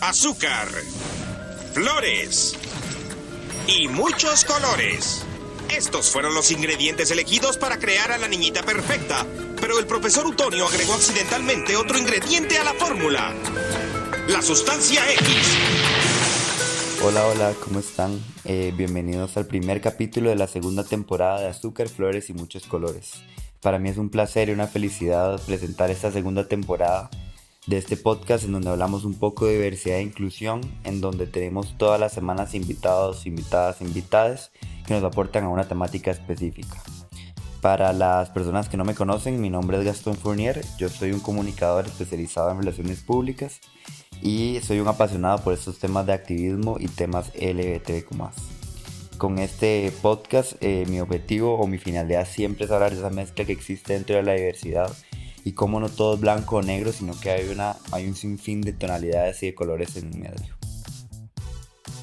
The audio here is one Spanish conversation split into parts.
azúcar, flores y muchos colores. Estos fueron los ingredientes elegidos para crear a la niñita perfecta, pero el profesor Utonio agregó accidentalmente otro ingrediente a la fórmula. La sustancia X. Hola, hola, ¿cómo están? Eh, bienvenidos al primer capítulo de la segunda temporada de Azúcar, Flores y Muchos Colores. Para mí es un placer y una felicidad presentar esta segunda temporada de este podcast en donde hablamos un poco de diversidad e inclusión, en donde tenemos todas las semanas invitados, invitadas, invitadas que nos aportan a una temática específica. Para las personas que no me conocen, mi nombre es Gastón Fournier, yo soy un comunicador especializado en relaciones públicas y soy un apasionado por estos temas de activismo y temas LGBTQ+. Con este podcast eh, mi objetivo o mi finalidad siempre es hablar de esa mezcla que existe dentro de la diversidad y cómo no todo es blanco o negro, sino que hay, una, hay un sinfín de tonalidades y de colores en medio.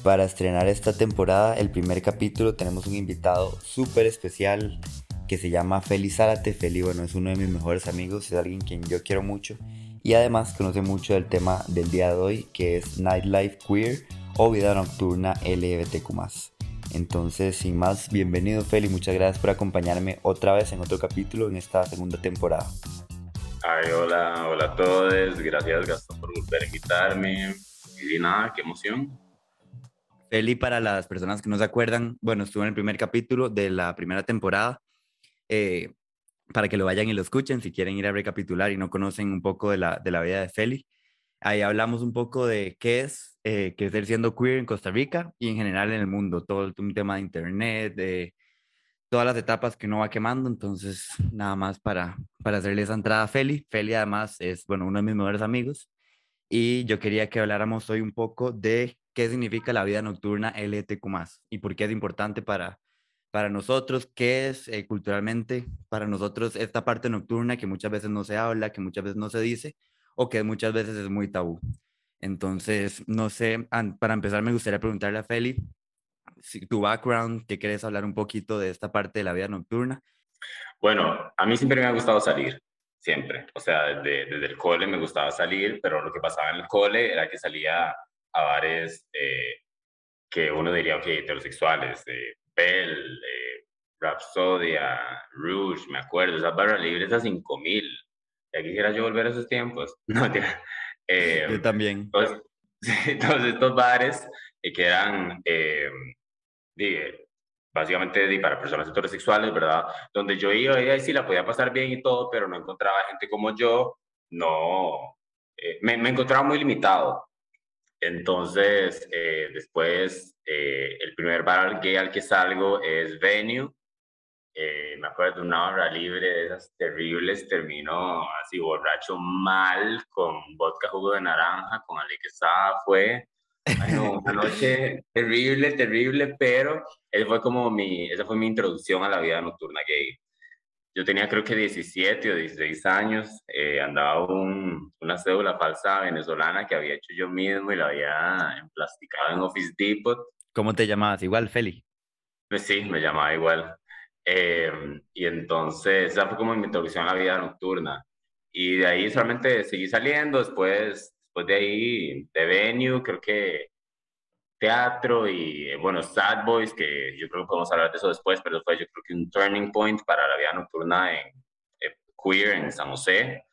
Para estrenar esta temporada, el primer capítulo, tenemos un invitado súper especial que se llama Feli Zárate. Feli, bueno, es uno de mis mejores amigos, es alguien quien yo quiero mucho y además conoce mucho del tema del día de hoy, que es Nightlife Queer o vida nocturna LGBTQ+. Entonces, sin más, bienvenido Feli, muchas gracias por acompañarme otra vez en otro capítulo en esta segunda temporada. Ay, hola, hola a todos. Gracias, Gastón, por volver a invitarme. Y nada, qué emoción. Feli, para las personas que no se acuerdan, bueno, estuvo en el primer capítulo de la primera temporada. Eh, para que lo vayan y lo escuchen si quieren ir a recapitular y no conocen un poco de la, de la vida de Feli. Ahí hablamos un poco de qué es eh, crecer siendo queer en Costa Rica y en general en el mundo, todo un tema de internet, de todas las etapas que uno va quemando, entonces nada más para, para hacerle esa entrada a Feli. Feli además es, bueno, uno de mis mejores amigos y yo quería que habláramos hoy un poco de qué significa la vida nocturna LTQ+, y por qué es importante para, para nosotros, qué es eh, culturalmente para nosotros esta parte nocturna que muchas veces no se habla, que muchas veces no se dice o que muchas veces es muy tabú. Entonces, no sé, para empezar me gustaría preguntarle a Feli, tu background, que quieres hablar un poquito de esta parte de la vida nocturna. Bueno, a mí siempre me ha gustado salir, siempre. O sea, desde, desde el cole me gustaba salir, pero lo que pasaba en el cole era que salía a bares eh, que uno diría, ok, heterosexuales, eh, Bell, eh, Rapsodia, Rouge, me acuerdo, esas barras libres a 5000. Ya quisiera yo volver a esos tiempos. No, eh, yo también. Entonces, todos estos bares que eran básicamente para personas heterosexuales, ¿verdad? Donde yo iba y ahí sí la podía pasar bien y todo, pero no encontraba gente como yo, no, eh, me, me, encontraba muy limitado. Entonces, eh, después, eh, el primer bar gay al que salgo es Venue. me acuerdo de una hora libre de esas terribles, terminó así borracho mal, con vodka jugo de naranja, con Ale que estaba, fue Ay, no, una noche terrible, terrible, pero esa fue como mi, esa fue mi introducción a la vida nocturna gay. Yo tenía creo que 17 o 16 años, eh, andaba un, una cédula falsa venezolana que había hecho yo mismo y la había emplasticado en Office Depot. ¿Cómo te llamabas? ¿Igual, Feli? Pues sí, me llamaba igual. Eh, y entonces, esa fue como mi introducción a la vida nocturna. Y de ahí solamente seguí saliendo, después después de ahí, de venue, creo que teatro y, bueno, Sad Boys, que yo creo que podemos hablar de eso después, pero fue yo creo que un turning point para la vida nocturna en eh, queer en San José.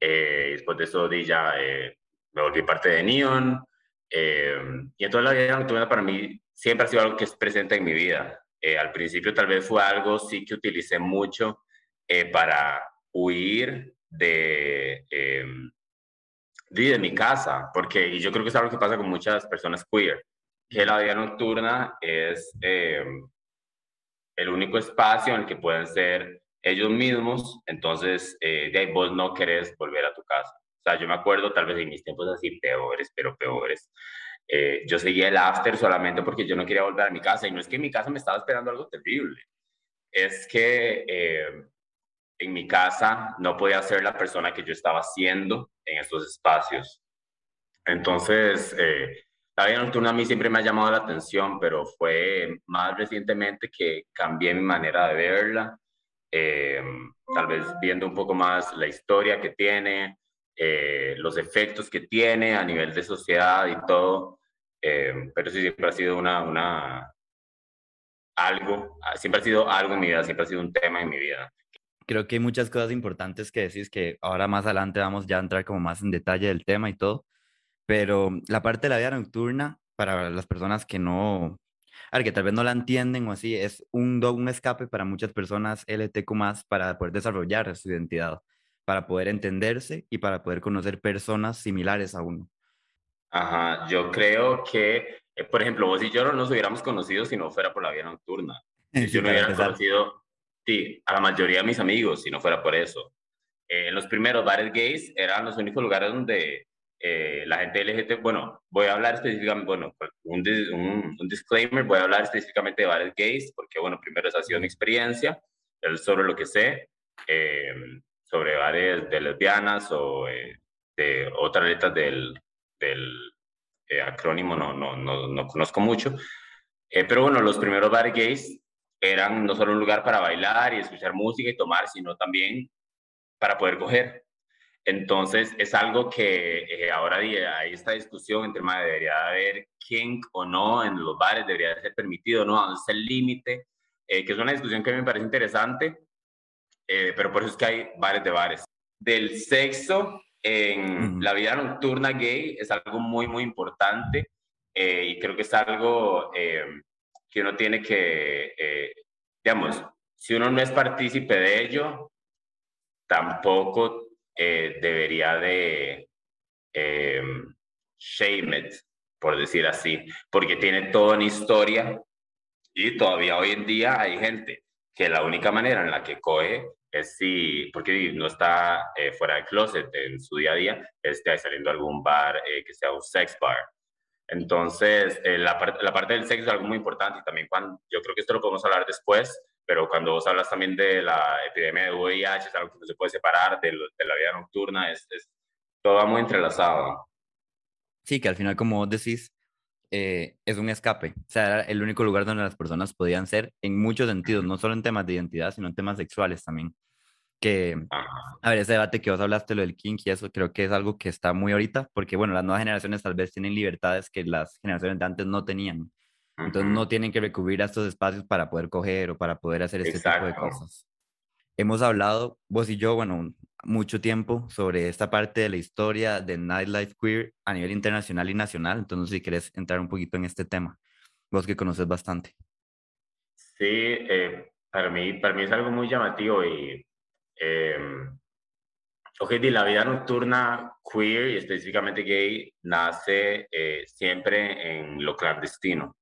Eh, después de eso ya eh, me volví parte de Neon. y entonces la vida nocturna para mí siempre ha sido algo que es presente en mi vida. al principio tal vez fue algo sí que utilicé mucho para huir de de mi casa, porque y yo creo que es algo que pasa con muchas personas queer, que la vida nocturna es eh, el único espacio en el que pueden ser ellos mismos, entonces eh, de ahí vos no querés volver a tu casa. O sea, yo me acuerdo tal vez en mis tiempos así peores, pero peores. Eh, yo seguía el after solamente porque yo no quería volver a mi casa y no es que en mi casa me estaba esperando algo terrible, es que eh, en mi casa no podía ser la persona que yo estaba siendo en estos espacios. Entonces, eh, la vida nocturna a mí siempre me ha llamado la atención, pero fue más recientemente que cambié mi manera de verla, eh, tal vez viendo un poco más la historia que tiene, eh, los efectos que tiene a nivel de sociedad y todo. Eh, pero sí, siempre ha sido una, una, algo, siempre ha sido algo en mi vida, siempre ha sido un tema en mi vida. Creo que hay muchas cosas importantes que decís que ahora más adelante vamos ya a entrar como más en detalle del tema y todo, pero la parte de la vida nocturna, para las personas que no, a ver, que tal vez no la entienden o así, es un, un escape para muchas personas LTQ más para poder desarrollar su identidad, para poder entenderse y para poder conocer personas similares a uno. Ajá, yo creo que, eh, por ejemplo, vos y yo no nos hubiéramos conocido si no fuera por la vida nocturna. Si yo no hubiera conocido, sí, a la mayoría de mis amigos si no fuera por eso. Eh, en los primeros bares gays eran los únicos lugares donde eh, la gente LGBT, bueno, voy a hablar específicamente, bueno, un, un, disclaimer, voy a hablar específicamente de bares gays, porque, bueno, primero esa ha sido mi experiencia, sobre lo que sé, sobre bares de lesbianas o de otras letras del, del eh, acrónimo no, no, no, no, conozco mucho. Eh, pero bueno, los primeros bares gays eran no solo un lugar para bailar y escuchar música y tomar, sino también para poder coger. Entonces es algo que eh, ahora hay esta discusión entre más debería haber kink o no en los bares, debería ser permitido o no, dónde está el límite, que es una discusión que me parece interesante, pero por eso es que hay bares de bares. Del sexo, en la vida nocturna gay es algo muy, muy importante eh, y creo que es algo eh, que uno tiene que, eh, digamos, si uno no es partícipe de ello, tampoco debería de shame it, por decir así, porque tiene toda una historia y todavía hoy en día hay gente que la única manera en la que coge es si, porque no está eh, fuera del closet en su día a día, esté saliendo a algún bar eh, que sea un sex bar. Entonces, eh, la, la, parte del sexo es algo muy importante y también cuando, yo creo que esto lo podemos hablar después, pero cuando vos hablas también de la epidemia de VIH, es algo que no se puede separar de, de la vida nocturna, es, es, todo va muy entrelazado. Sí, que al final, como vos decís, es un escape. O sea, era el único lugar donde las personas podían ser en muchos sentidos, no solo en temas de identidad, sino en temas sexuales también que, a ver, ese debate que vos hablaste, lo del kink y eso, creo que es algo que está muy ahorita, porque bueno, las nuevas generaciones tal vez tienen libertades que las generaciones de antes no tenían. Entonces no tienen que recurrir a estos espacios para poder coger o para poder hacer este tipo de cosas. Hemos hablado, vos y yo, bueno, mucho tiempo sobre esta parte de la historia del nightlife queer a nivel internacional y nacional. Entonces, si querés entrar un poquito en este tema, vos que conoces bastante. Sí, eh, para, mí, para mí es algo muy llamativo y eh, ok, la vida nocturna queer y específicamente gay nace eh, siempre en lo clandestino.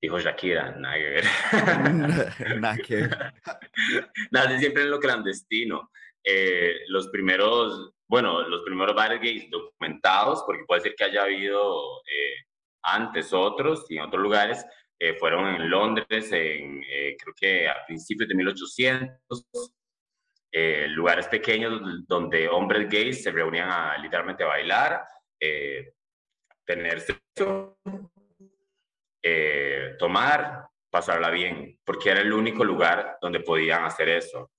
Dijo Shakira, nada que ver. nada que ver. nace siempre en lo clandestino. Eh, los primeros, bueno, los primeros bares gays documentados, porque puede ser que haya habido eh, antes otros y en otros lugares, fueron en Londres, en, creo que a principios de 1800, eh, lugares pequeños donde hombres gays se reunían a literalmente a bailar, eh, tener sexo, eh, tomar, pasarla bien, porque era el único lugar donde podían hacer eso.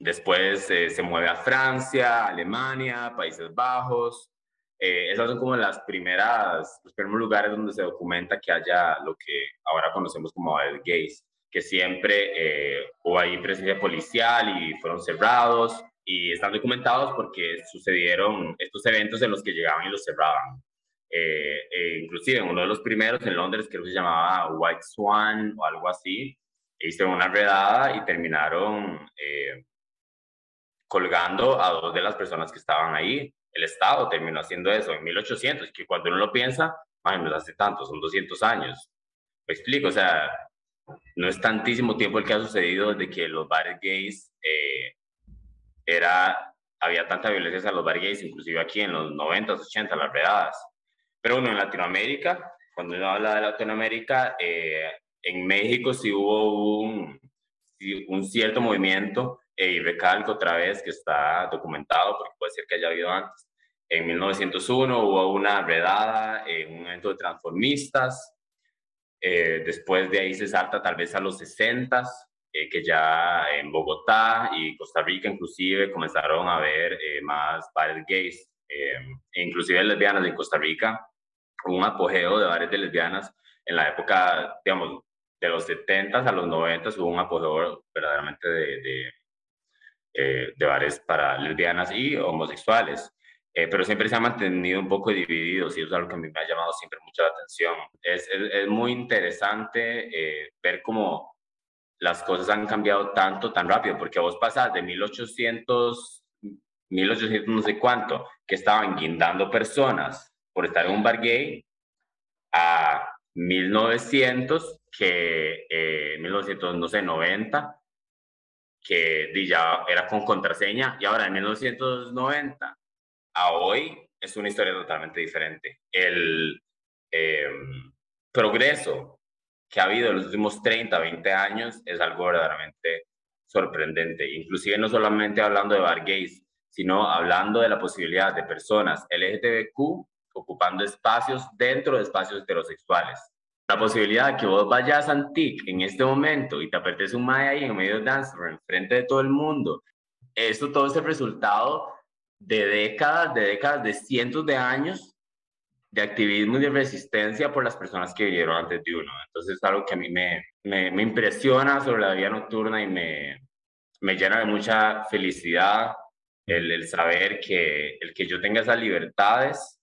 después se mueve a Francia, Alemania, Países Bajos. esas son como las primeras, los primeros lugares donde se documenta que haya lo que ahora conocemos como gays que siempre eh, hubo ahí presencia policial y fueron cerrados y están documentados porque sucedieron estos eventos en los que llegaban y los cerraban. Eh, eh, inclusive uno de los primeros en Londres creo que se llamaba White Swan o algo así, hicieron una redada y terminaron colgando a dos de las personas que estaban ahí. El Estado terminó haciendo eso en 1800, que cuando uno lo piensa, no hace tanto, son 200 años. Me explico, o sea, no es tantísimo tiempo el que ha sucedido desde que los bares gays eh, era había tanta violencia hacia los bar gays, inclusive aquí en los 90, 80, las redadas. Pero bueno, en Latinoamérica, cuando uno habla de Latinoamérica, eh, en México sí hubo un, un cierto movimiento, eh, y recalco otra vez que está documentado, porque puede ser que haya habido antes. En 1901 hubo una redada en un evento de transformistas, eh, después de ahí se salta tal vez a los 60, eh, que ya en Bogotá y Costa Rica inclusive comenzaron a ver eh, más bares gays, e inclusive lesbianas en Costa Rica, un apogeo de bares de lesbianas en la época, digamos, de los 70 a los 90 hubo un apogeo verdaderamente de, de, de bares para lesbianas y homosexuales. Eh, pero siempre se ha mantenido un poco divididos y eso es algo que a mí me ha llamado siempre mucho la atención. Es, es, muy interesante eh, ver cómo las cosas han cambiado tanto, tan rápido, porque vos pasas de 1800, 1800 no sé cuánto, que estaban guindando personas por estar en un bar gay, a 1900, que eh, 1900, no sé, 90, que ya era con contraseña, y ahora en 1990 a hoy es una historia totalmente diferente. El em, progreso que ha habido en los últimos 30, 20 años es algo verdaderamente sorprendente. Inclusive no solamente hablando de bar gays, sino hablando de la posibilidad de personas LGTBQ ocupando espacios dentro de espacios heterosexuales. La posibilidad de que vos vayas a Antique en este momento y te apertes un mae ahí en medio de dance en frente de todo el mundo, esto todo es el resultado de décadas, de décadas, de cientos de años de activismo y de resistencia por las personas que vivieron antes de uno. Entonces es algo que a mí me, me, impresiona sobre la vida nocturna y me, me llena de mucha felicidad el, el, saber que el que yo tenga esas libertades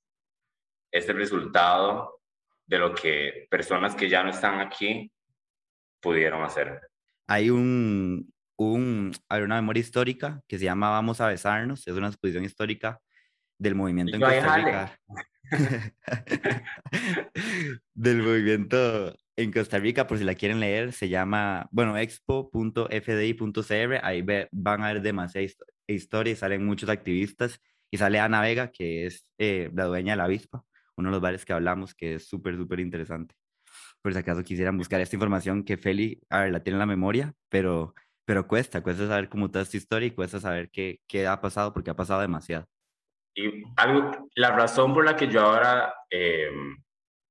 es el resultado de lo que personas que ya no están aquí pudieron hacer. Hay un, un, hay una memoria histórica que se llama Vamos a besarnos, es una exposición histórica del movimiento en Costa Rica. del movimiento en Costa Rica, por si la quieren leer, se llama, bueno, expo.fdi.cr, ahí van a ver demasiada historia y salen muchos activistas y sale Ana Vega, que es eh, la dueña de la avispa, uno de los bares que hablamos, que es súper, súper interesante. Por si acaso quisieran buscar esta información que Feli, a ver, la tiene en la memoria, pero pero cuesta, cuesta saber cómo está esta historia y cuesta saber qué, qué ha pasado porque ha pasado demasiado. Y algo, la razón por la que yo ahora, eh,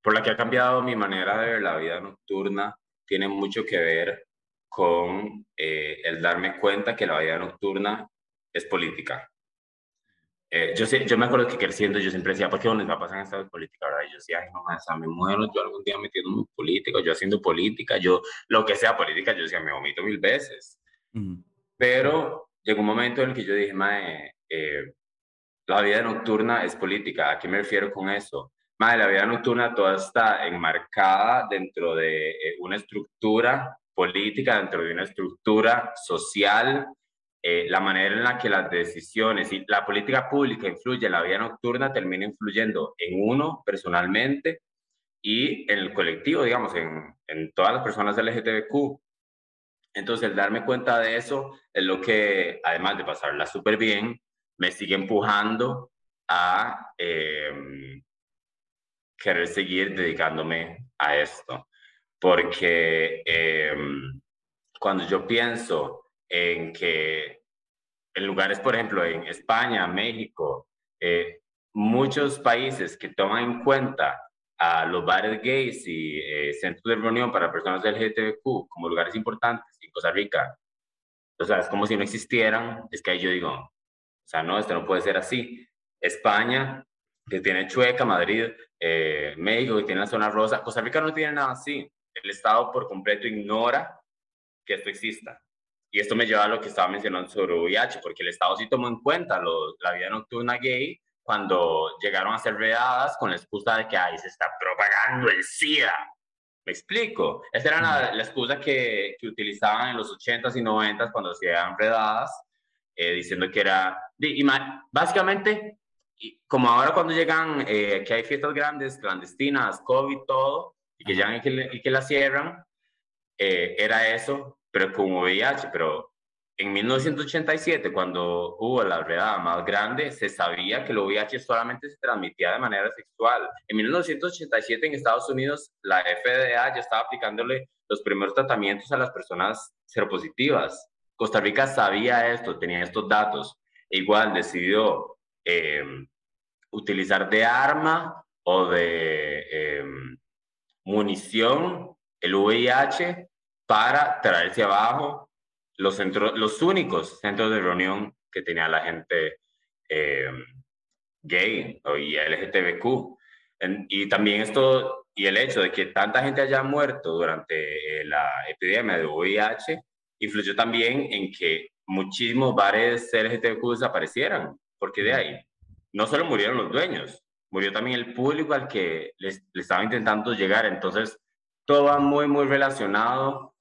por la que ha cambiado mi manera de ver la vida nocturna, tiene mucho que ver con eh, el darme cuenta que la vida nocturna es política. Eh, yo, sé, yo me acuerdo que creciendo yo siempre decía, ¿por qué no va a pasar esta política? ¿verdad? Y yo decía, ay, no, o me muero yo algún día metiendo en política, yo haciendo política, yo lo que sea política, yo decía, me vomito mil veces. Pero llegó un momento en el que yo dije, mae, eh, la vida nocturna es política. ¿A qué me refiero con eso? Mae, la vida nocturna toda está enmarcada dentro de eh, una estructura política, dentro de una estructura social, eh, la manera en la que las decisiones y la política pública influye en la vida nocturna termina influyendo en uno personalmente y en el colectivo, digamos, en, en todas las personas LGTBQ. Entonces, el darme cuenta de eso es lo que, además de pasarla súper bien, me sigue empujando a em, querer seguir dedicándome a esto. Porque em, cuando yo pienso en que en lugares, por ejemplo, en España, México, eh, muchos países que toman en cuenta a los bares gays y eh, centros de reunión para personas del LGTBQ como lugares importantes Costa Rica, o sea, es como si no existieran, es que ahí yo digo, o sea, no, esto no puede ser así. España, que tiene Chueca, Madrid, eh, México, que tiene la zona rosa, Costa Rica no tiene nada así. El Estado por completo ignora que esto exista. Y esto me lleva a lo que estaba mencionando sobre VIH, porque el Estado sí tomó en cuenta la vida nocturna gay cuando llegaron a ser redadas con la excusa de que ahí se está propagando el SIDA. ¿Me explico? Esa era la, excusa que, que, utilizaban en los 80s y 90s cuando se eran redadas, eh, diciendo que era... Y, básicamente, como ahora cuando llegan, eh, que hay fiestas grandes, clandestinas, COVID, todo, y que llegan y que, y que la cierran, eh, era eso, pero como VIH, pero en 1987, cuando hubo la redada más grande, se sabía que el VIH solamente se transmitía de manera sexual. En 1987 en Estados Unidos, la FDA ya estaba aplicándole los primeros tratamientos a las personas seropositivas. Costa Rica sabía esto, tenía estos datos. E igual decidió em, utilizar de arma o de em, munición el VIH para traerse abajo los, centros, los únicos centros de reunión que tenía la gente eh, gay y LGTBQ. y también esto, y el hecho de que tanta gente haya muerto durante eh, la epidemia de VIH, influyó también en que muchísimos bares LGTBQ desaparecieran, porque de ahí no solo murieron los dueños, murió también el público al que les, les estaba intentando llegar. Entonces, todo va muy, muy relacionado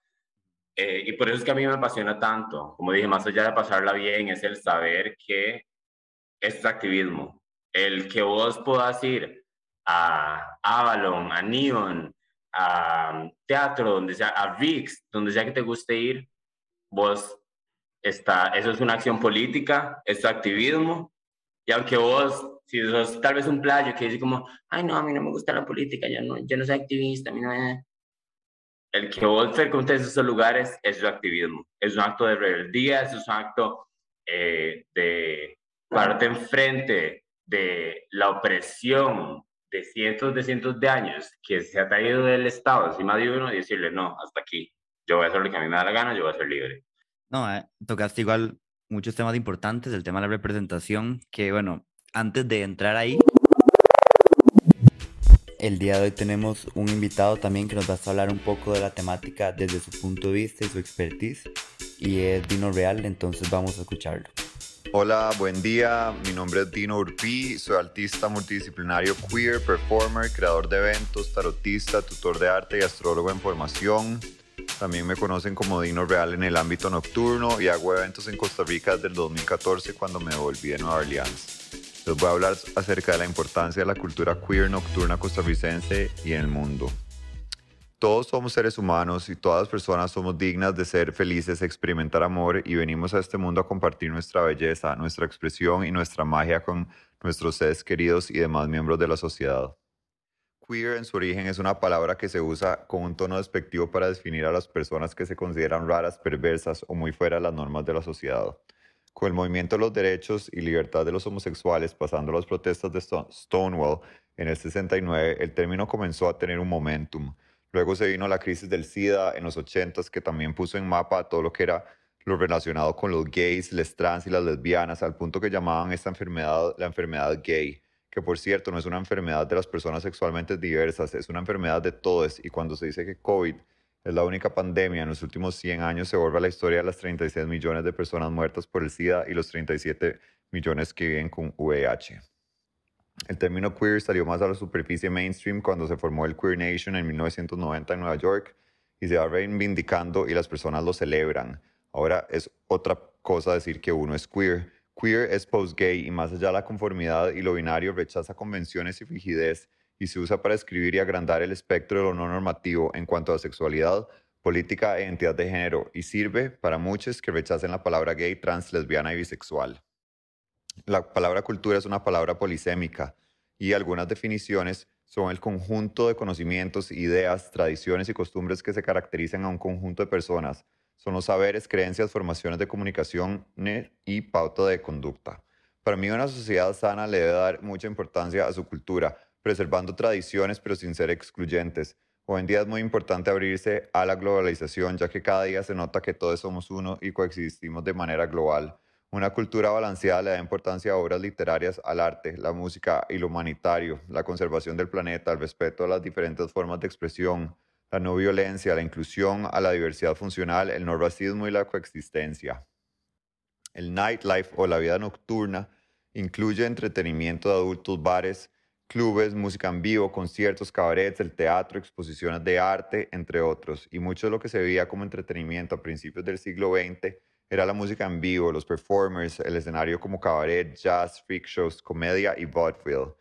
eh, y por eso es que a mí me apasiona tanto. Como dije, más allá de pasarla bien, es el saber que es activismo. El que vos puedas ir a Avalon, a Neon, a teatro, donde sea, a VIX, donde sea que te guste ir, vos está, eso es una acción política, es activismo. Y aunque vos, si sos tal vez un playo que dice como, ay no, a mí no me gusta la política, yo no, yo no soy activista, a mí no me el que vos frecuentes esos lugares es su activismo, es un acto de rebeldía, es un acto eh, de parte enfrente de la opresión de cientos de cientos de años que se ha traído del Estado encima de uno y decirle, no, hasta aquí, yo voy a hacer lo que a mí me da la gana, yo voy a ser libre. No, eh, tocaste igual muchos temas importantes, el tema de la representación, que bueno, antes de entrar ahí, el día de hoy tenemos un invitado también que nos va a hablar un poco de la temática desde su punto de vista y su expertise y es Dino Real, entonces vamos a escucharlo. Hola, buen día. Mi nombre es Dino Urpi, soy artista multidisciplinario queer, performer, creador de eventos, tarotista, tutor de arte y astrólogo en formación. También me conocen como Dino Real en el ámbito nocturno y hago eventos en Costa Rica desde el 2014 cuando me volví de Nueva Orleans. Les voy a hablar acerca de la importancia de la cultura queer nocturna costarricense y en el mundo. Todos somos seres humanos y todas las personas somos dignas de ser felices, experimentar amor y venimos a este mundo a compartir nuestra belleza, nuestra expresión y nuestra magia con nuestros seres queridos y demás miembros de la sociedad. Queer en su origen es una palabra que se usa con un tono despectivo para definir a las personas que se consideran raras, perversas o muy fuera de las normas de la sociedad. Con el movimiento de los derechos y libertad de los homosexuales pasando las protestas de Stonewall en el 69, el término comenzó a tener un momentum. Luego se vino la crisis del SIDA en los 80s que también puso en mapa todo lo que era lo relacionado con los gays, les trans y las lesbianas, al punto que llamaban esta enfermedad la enfermedad gay, que por cierto no es una enfermedad de las personas sexualmente diversas, es una enfermedad de todos y cuando se dice que COVID es la única pandemia en los últimos 100 años. Se borra la historia de las 36 millones de personas muertas por el SIDA y los 37 millones que viven con VIH. El término queer salió más a la superficie mainstream cuando se formó el Queer Nation en 1990 en Nueva York y se va reivindicando y las personas lo celebran. Ahora es otra cosa decir que uno es queer. Queer es post-gay y más allá de la conformidad y lo binario rechaza convenciones y frigidez y se usa para escribir y agrandar el espectro de lo no normativo en cuanto a sexualidad, política e identidad de género y sirve para muchos que rechacen la palabra gay, trans, lesbiana y bisexual. La palabra cultura es una palabra polisémica y algunas definiciones son el conjunto de conocimientos, ideas, tradiciones y costumbres que se caracterizan a un conjunto de personas. Son los saberes, creencias, formaciones de comunicación y pauta de conducta. Para mí una sociedad sana le debe dar mucha importancia a su cultura, preservando tradiciones pero sin ser excluyentes. Hoy en día es muy importante abrirse a la globalización, ya que cada día se nota que todos somos uno y coexistimos de manera global. Una cultura balanceada le da importancia a obras literarias, al arte, la música y lo humanitario, la conservación del planeta, el respeto a las diferentes formas de expresión, la no violencia, la inclusión, a la diversidad funcional, el no racismo y la coexistencia. El nightlife o la vida nocturna incluye entretenimiento de adultos, bares, clubes, música en vivo, conciertos, cabarets, el teatro, exposiciones de arte, entre otros. Y mucho de lo que se veía como entretenimiento a principios del siglo XX era la música en vivo, los performers, el escenario como cabaret, jazz, freak shows, comedia y vaudeville.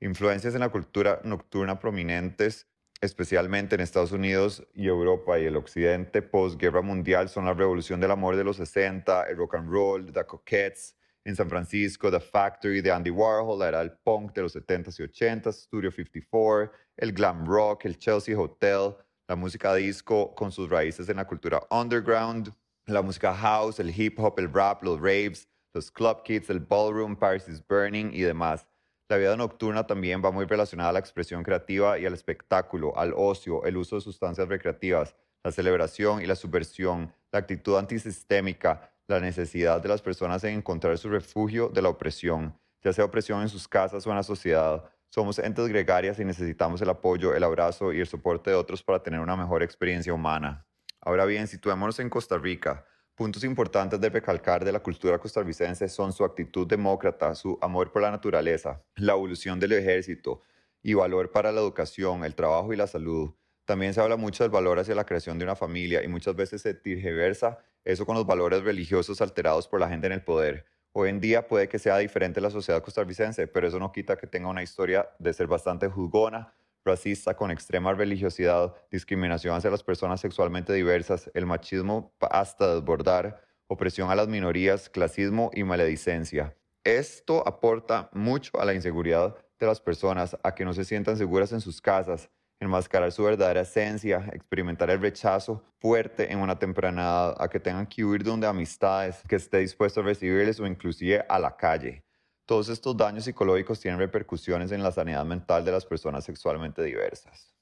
Influencias en la cultura nocturna prominentes especialmente en Estados Unidos y Europa y el occidente post-guerra mundial, son la revolución del amor de los 60, el rock and roll, The Coquettes, en San Francisco, The Factory de Andy Warhol, era el punk de los 70s y 80s, Studio 54, el glam rock, el Chelsea Hotel, la música disco con sus raíces en la cultura underground, la música house, el hip hop, el rap, los raves, los club kids, el ballroom, Paris is Burning y demás. La vida nocturna también va muy relacionada a la expresión creativa y al espectáculo, al ocio, el uso de sustancias recreativas, la celebración y la subversión, la actitud antisistémica, la necesidad de las personas en encontrar su refugio de la opresión, ya sea opresión en sus casas o en la sociedad. Somos entes gregarias y necesitamos el apoyo, el abrazo y el soporte de otros para tener una mejor experiencia humana. Ahora bien, situémonos en Costa Rica. Puntos importantes de recalcar de la cultura costarricense son su actitud demócrata, su amor por la naturaleza, la evolución del ejército y valor para la educación, el trabajo y la salud. También se habla mucho del valor hacia la creación de una familia y muchas veces se tergiversa eso con los valores religiosos alterados por la gente en el poder. Hoy en día puede que sea diferente la sociedad costarricense, pero eso no quita que tenga una historia de ser bastante juzgona, racista, con extrema religiosidad, discriminación hacia las personas sexualmente diversas, el machismo hasta desbordar, opresión a las minorías, clasismo y maledicencia. Esto aporta mucho a la inseguridad de las personas, a que no se sientan seguras en sus casas, enmascarar su verdadera esencia, experimentar el rechazo fuerte en una temprana edad, a que tengan que huir donde amistades, que esté dispuesto a recibirles o inclusive a la calle. Todos estos daños psicológicos tienen repercusiones en la sanidad mental de las personas sexualmente diversas.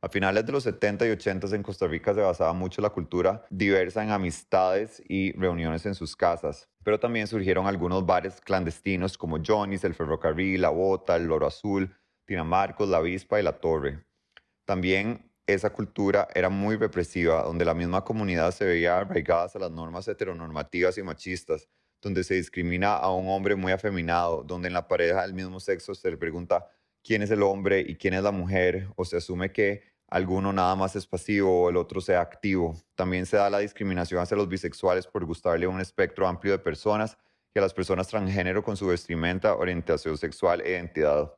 A finales de los 70 y 80 en Costa Rica se basaba mucho la cultura diversa en amistades y reuniones en sus casas, pero también surgieron algunos bares clandestinos como Johnny's, el Ferrocarril, La Bota, el Loro Azul, Tina Marcos, La Avispa y La Torre. También esa cultura era muy represiva, donde la misma comunidad se veía arraigada a las normas heteronormativas y machistas, donde se discrimina a un hombre muy afeminado, donde en la pareja del mismo sexo se le pregunta quién es el hombre y quién es la mujer, o se asume que alguno nada más es pasivo o el otro sea activo. También se da la discriminación hacia los bisexuales por gustarle a un espectro amplio de personas y a las personas transgénero con su vestimenta, orientación sexual e identidad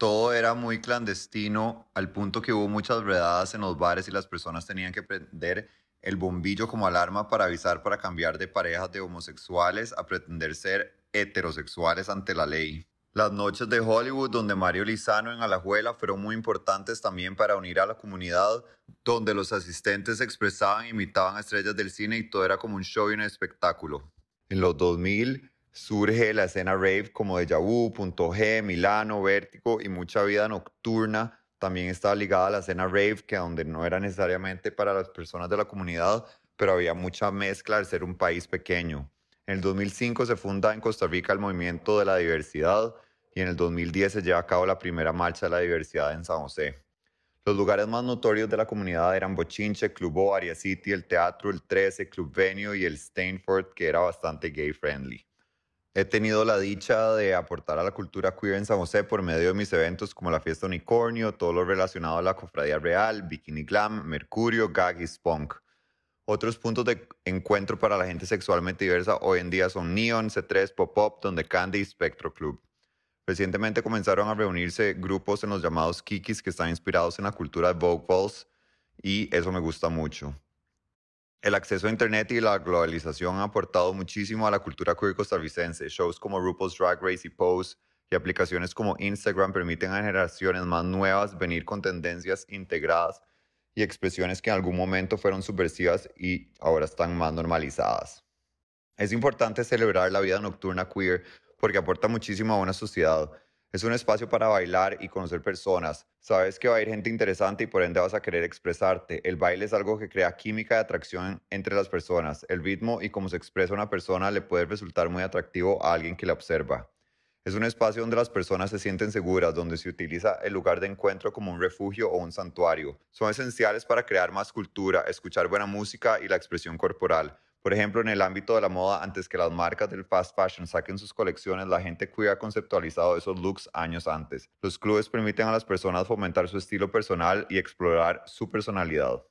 todo era muy clandestino al punto que hubo muchas redadas en los bares y las personas tenían que prender el bombillo como alarma para avisar para cambiar de parejas de homosexuales a pretender ser heterosexuales ante la ley. Las noches de Hollywood donde Mario Lizano en Alajuela fueron muy importantes también para unir a la comunidad, donde los asistentes expresaban e imitaban a estrellas del cine y todo era como un show y un espectáculo. En los 2000 surge la escena rave como de Vu, Punto G, Milano, Vértigo y mucha vida nocturna. También estaba ligada a la escena rave, que donde no era necesariamente para las personas de la comunidad, pero había mucha mezcla al ser un país pequeño. En el 2005 se funda en Costa Rica el Movimiento de la Diversidad y en el 2010 se lleva a cabo la primera marcha de la diversidad en San José. Los lugares más notorios de la comunidad eran Bochinche, Club O, Aria City, el Teatro, el 13, Club Venue y el Stainford, que era bastante gay friendly. He tenido la dicha de aportar a la cultura queer en San José por medio de mis eventos como la Fiesta Unicornio, todo lo relacionado a la Cofradía Real, Bikini Glam, Mercurio, Gag y Spunk. Otros puntos de encuentro para la gente sexualmente diversa hoy en día son Neon, C3, Pop-Up, Donde Candy y Spectro Club. Recientemente comenzaron a reunirse grupos en los llamados Kikis que están inspirados en la cultura de Vogue Balls y eso me gusta mucho. El acceso a Internet y la globalización han aportado muchísimo a la cultura queer costarricense. Shows como RuPaul's Drag Race y Pose y aplicaciones como Instagram permiten a generaciones más nuevas venir con tendencias integradas y expresiones que en algún momento fueron subversivas y ahora están más normalizadas. Es importante celebrar la vida nocturna queer porque aporta muchísimo a una sociedad es un espacio para bailar y conocer personas. Sabes que va a ir gente interesante y por ende vas a querer expresarte. El baile es algo que crea química de atracción entre las personas. El ritmo y cómo se expresa una persona le puede resultar muy atractivo a alguien que la observa. Es un espacio donde las personas se sienten seguras, donde se utiliza el lugar de encuentro como un refugio o un santuario. Son esenciales para crear más cultura, escuchar buena música y la expresión corporal. Por ejemplo, en el ámbito de la moda, antes que las marcas del fast fashion saquen sus colecciones, la gente ha conceptualizado esos looks años antes. Los clubes permiten a las personas fomentar su estilo personal y explorar su personalidad.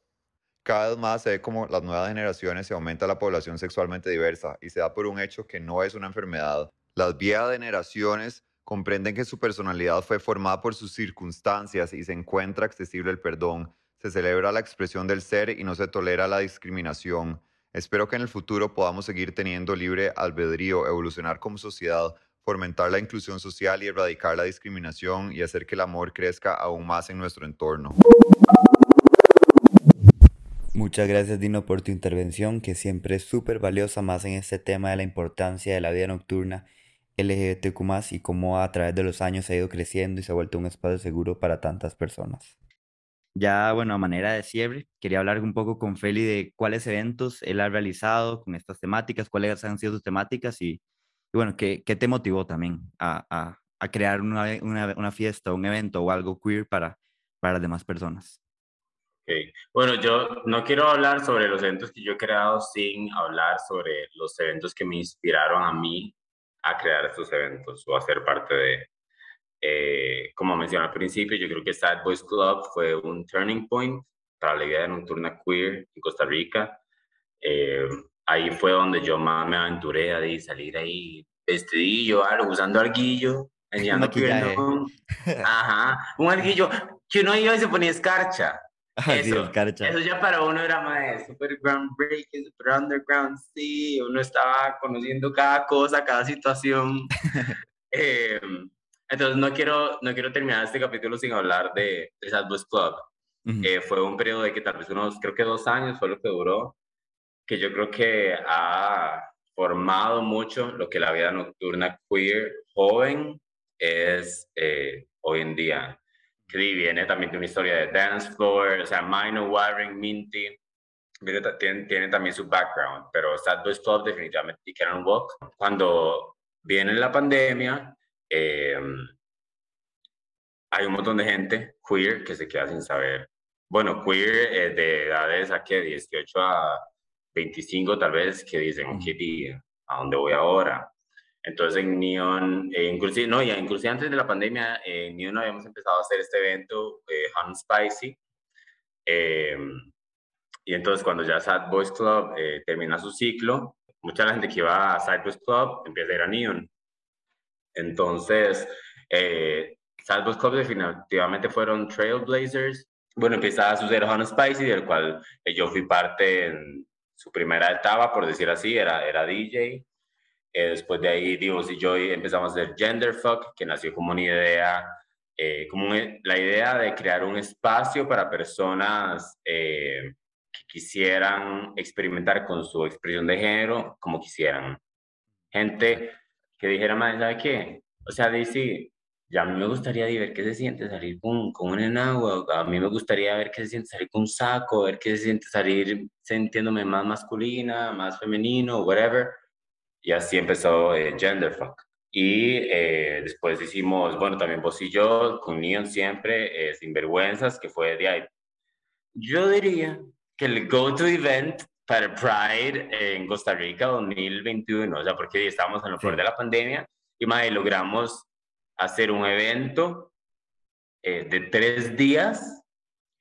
Cada vez más se ve como las nuevas generaciones se aumenta la población sexualmente diversa y se da por un hecho que no es una enfermedad. Las viejas generaciones comprenden que su personalidad fue formada por sus circunstancias y se encuentra accesible el perdón. Se celebra la expresión del ser y no se tolera la discriminación. Espero que en el futuro podamos seguir teniendo libre albedrío, evolucionar como sociedad, fomentar la inclusión social y erradicar la discriminación y hacer que el amor crezca aún más en nuestro entorno. Muchas gracias Dino por tu intervención, que siempre es súper valiosa más en este tema de la importancia de la vida nocturna LGBTQ y cómo a través de los años ha ido creciendo y se ha vuelto un espacio seguro para tantas personas. Ya, bueno, a manera de cierre, quería hablar un poco con Feli de cuáles eventos él ha realizado con estas temáticas, cuáles han sido sus temáticas y, bueno, ¿qué, ¿qué, te motivó también a, a, a crear una, una, una, fiesta, un evento o algo queer para, para las demás personas. Okay. Bueno, yo no quiero hablar sobre los eventos que yo he creado sin hablar sobre los eventos que me inspiraron a mí a crear estos eventos o a ser parte de. Eh, como mencioné al principio, yo creo que Sad Boys Club fue un turning point para la vida nocturna queer en Costa Rica. Eh, ahí fue donde yo más me aventuré a salir ahí vestidillo, algo, usando arguillo, un Ajá, un arguillo que uno iba y se ponía escarcha. Ah, eso, escarcha. eso ya para uno era más super groundbreaking, super underground, sí, uno estaba conociendo cada cosa, cada situación. eh, entonces no quiero, no quiero terminar este capítulo sin hablar de, de Sad Boys Club. eh, fue un periodo de que tal vez unos, creo que dos años fue lo que duró, que yo creo que ha formado mucho lo que la vida nocturna queer joven es eh, hoy en día. Que viene también de una historia de dance floor, o sea, Minor Wiring, Minty, tiene, tiene, también su background, pero Sad Boys Club definitivamente un Walk. Cuando viene la pandemia, eh, hay un montón de gente queer que se queda sin saber. Bueno, queer eh, de edades a que 18 a 25 tal vez, que dicen, ok, ¿a dónde voy ahora? Entonces en Neon, eh, inclusive, no, ya inclusive antes de la pandemia, en Neon habíamos empezado a hacer este evento, eh, Hunt Spicy. Eh, y entonces cuando ya Sad Boys Club eh, termina su ciclo, mucha gente que iba a Boys Club empieza a ir a Neon. Entonces, eh, Sad Boys Club definitivamente fueron Trailblazers. Bueno, empezaba a suceder Hunt Spicy, del cual eh, yo fui parte en su primera etapa, por decir así, era, era DJ. Eh, después de ahí, Divos y yo empezamos a hacer Genderfuck, que nació como una idea, eh, como la idea de crear un espacio para personas eh, que quisieran experimentar con su expresión de género como quisieran. Gente que dijera, más, ¿sabe qué? O sea, dice, ya a mí me gustaría ver qué se siente salir con, con un enagua, a mí me gustaría ver qué se siente salir con un saco, ver qué se siente salir sintiéndome más masculina, más femenino, whatever y así empezó eh, Genderfuck. Y eh, después hicimos, bueno, también vos y yo, con Neon siempre, eh, Sinvergüenzas, que fue de ahí. Yo diría que el go-to event para Pride en Costa Rica 2021, o sea, porque estábamos en lo peor de la pandemia y más logramos hacer un evento eh, de tres días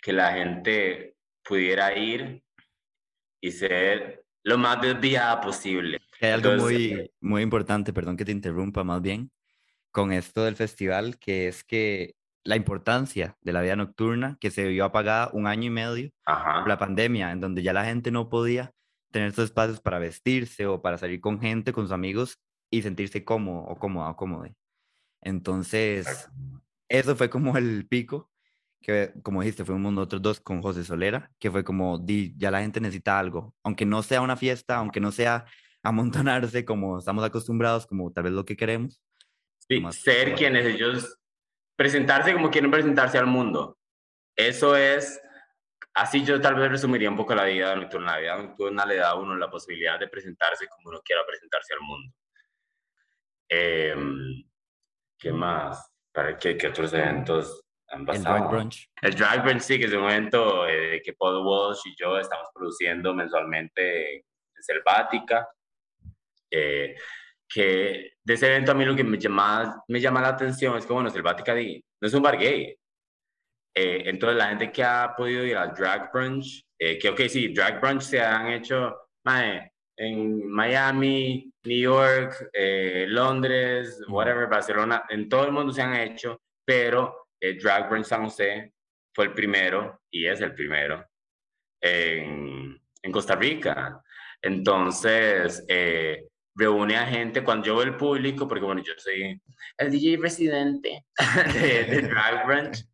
que la gente pudiera ir y ser lo más desviada posible. Hay algo muy, muy importante, perdón que te interrumpa más bien, con esto del festival, que es que la importancia de la vida nocturna, que se vio apagada un año y medio Ajá. por la pandemia, en donde ya la gente no podía tener esos espacios para vestirse o para salir con gente, con sus amigos y sentirse cómodo o cómoda o cómodo. Entonces, eso fue como el pico, que como dijiste, fuimos nosotros dos con José Solera, que fue como, di, ya la gente necesita algo, aunque no sea una fiesta, aunque no sea amontonarse como estamos acostumbrados, como tal vez lo que queremos. Sí, ser quienes ellos, presentarse como quieren presentarse al mundo. Eso es, así yo tal vez resumiría un poco la vida nocturna. La vida nocturna le da a uno la posibilidad de presentarse como uno quiera presentarse al mundo. Eh, ¿Qué más? ¿Para qué, qué otros eventos han pasado? El Drag Brunch. El Drag Brunch sí, que es un evento eh, que Paul Walsh y yo estamos produciendo mensualmente en Selvática. Eh, que de ese evento a mí lo que me llama, me llama la atención es que, bueno, Selvática no es un bar gay. Eh, entonces, la gente que ha podido ir al Drag Brunch, eh, que, ok, sí, Drag Brunch se han hecho, mae, en Miami, New York, eh, Londres, whatever, Barcelona, en todo el mundo se han hecho, pero eh, Drag Brunch San José fue el primero y es el primero en, en Costa Rica. Entonces, eh, reúne a gente, cuando yo veo el público, porque bueno, yo soy el DJ residente de, de Drag Brunch,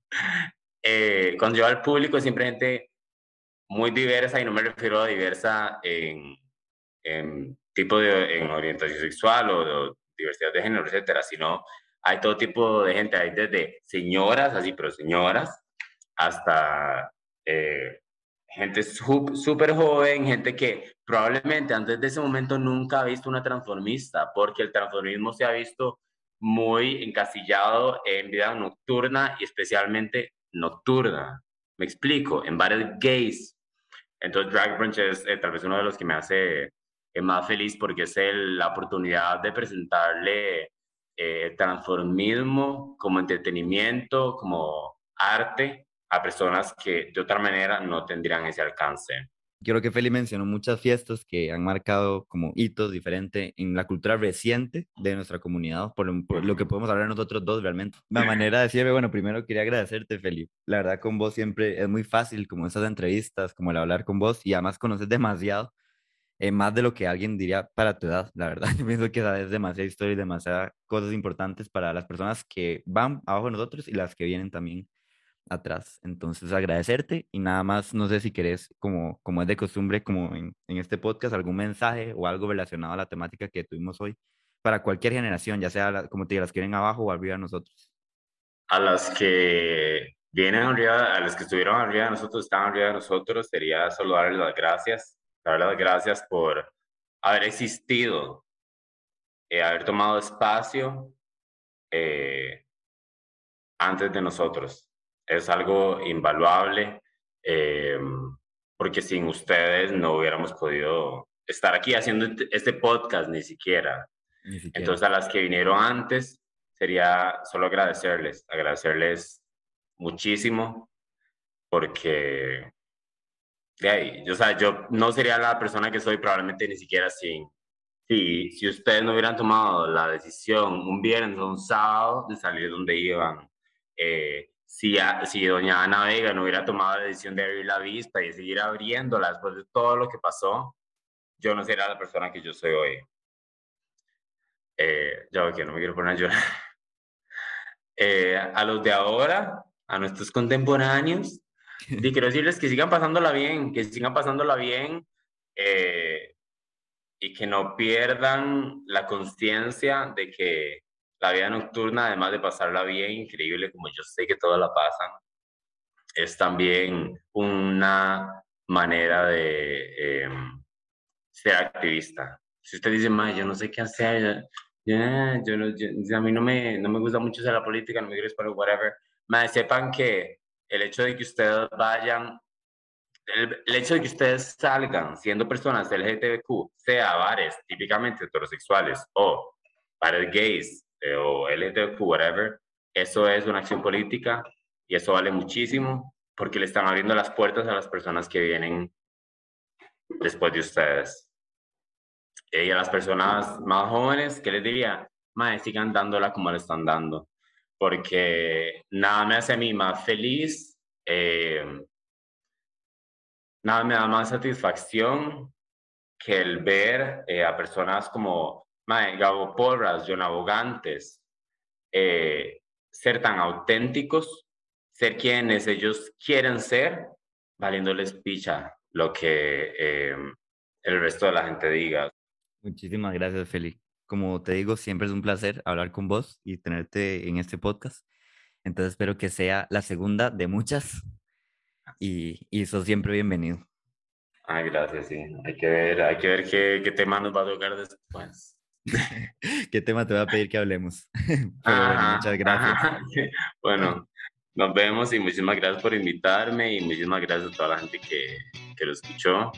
eh, cuando yo veo al público siempre gente muy diversa, y no me refiero a diversa en, en tipo de en orientación sexual o de diversidad de género, etcétera, sino hay todo tipo de gente, hay desde señoras, así, pero señoras, hasta eh, gente súper joven, gente que probablemente antes de ese momento nunca ha visto una transformista, porque el transformismo se ha visto muy encasillado en vida nocturna y especialmente nocturna. Me explico, en bares gays. Entonces Drag Brunch es eh, tal vez uno de los que me hace eh, más feliz porque es la oportunidad de presentarle eh, transformismo como entretenimiento, como arte a personas que de otra manera no tendrían ese alcance. Creo que Feli mencionó muchas fiestas que han marcado como hitos diferentes en la cultura reciente de nuestra comunidad, por lo, que podemos hablar nosotros dos realmente. La manera de decirme, bueno, primero quería agradecerte, Feli. La verdad, con vos siempre es muy fácil, como esas entrevistas, como el hablar con vos, y además conoces demasiado, eh, más de lo que alguien diría para tu edad, la verdad. Yo pienso que sabes demasiada historia y demasiadas cosas importantes para las personas que van abajo de nosotros y las que vienen también atrás. Entonces, agradecerte y nada más, no sé si querés, como, como es de costumbre, como en, en, este podcast, algún mensaje o algo relacionado a la temática que tuvimos hoy para cualquier generación, ya sea, como te digo, las que vienen abajo o arriba de nosotros. A las que vienen arriba, a las que estuvieron arriba de nosotros, están arriba de nosotros, sería solo darles las gracias, darles las gracias por haber existido, eh, haber tomado espacio eh, antes de nosotros es algo invaluable, eh, porque sin ustedes no hubiéramos podido estar aquí haciendo este, este podcast ni siquiera. Entonces a las que vinieron antes, sería solo agradecerles, agradecerles muchísimo, porque de ahí, yo, o sea, yo no sería la persona que soy probablemente ni siquiera sin, si, si ustedes no hubieran tomado la decisión un viernes o un sábado de salir donde iban, eh, si, si doña Ana Vega no hubiera tomado la decisión de abrir la vista y seguir abriéndola después de todo lo que pasó, yo no sería la persona que yo soy hoy. Eh, ya que no me quiero poner a llorar. Eh, a los de ahora, a nuestros contemporáneos, y quiero decirles que sigan pasándola bien, que sigan pasándola bien eh, y que no pierdan la conciencia de que la vida nocturna, además de pasarla bien, increíble como yo sé que todas la pasan, es también una manera de em, ser activista. Si usted dice, yo no sé qué hacer, yo, a mí no me, no me gusta mucho hacer la política, no me quiero para whatever, ma, sepan que el hecho de que ustedes vayan, el, el, hecho de que ustedes salgan siendo personas LGTBQ, sea bares típicamente heterosexuales o bares gays, eh, o LGTBQ, whatever, eso es una acción política y eso vale muchísimo porque le están abriendo las puertas a las personas que vienen después de ustedes. Y a las personas más jóvenes, ¿qué les diría? Mae, sigan dándola como le están dando, porque nada me hace a mí más feliz, eh, nada me da más satisfacción que el ver eh, a personas como Mae, Gabo Porras, John Abogantes, eh, ser tan auténticos, ser quienes ellos quieren ser, valiéndoles picha lo que eh, el resto de la gente diga. Muchísimas gracias, Feli. Como te digo, siempre es un placer hablar con vos y tenerte en este podcast. Entonces espero que sea la segunda de muchas y, y sos siempre bienvenido. Ay, gracias, sí. Hay que ver, hay que ver qué, qué tema nos va a tocar después. ¿Qué tema te voy a pedir que hablemos? muchas gracias. Bueno, nos vemos y muchísimas gracias por invitarme y muchísimas gracias a toda la gente que, que lo escuchó.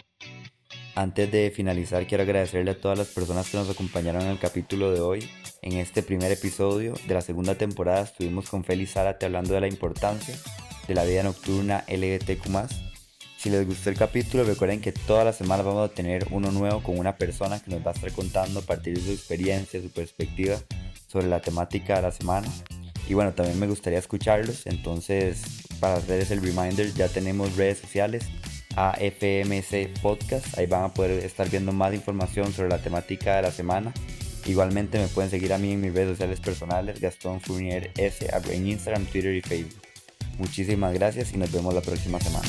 Antes de finalizar, quiero agradecerle a todas las personas que nos acompañaron en el capítulo de hoy. En este primer episodio de la segunda temporada estuvimos con Félix Zárate hablando de la importancia de la vida nocturna LGTQ+, Si les gustó el capítulo, recuerden que todas las semanas vamos a tener uno nuevo con una persona que nos va a estar contando a partir de su experiencia, su perspectiva sobre la temática de la semana. Y bueno, también me gustaría escucharlos, entonces para hacerles el reminder ya tenemos redes sociales, AFMC Podcast, ahí van a poder estar viendo más información sobre la temática de la semana. Igualmente me pueden seguir a mí en mis redes sociales personales, Gastón Fournier S, en Instagram, Twitter y Facebook. Muchísimas gracias y nos vemos la próxima semana.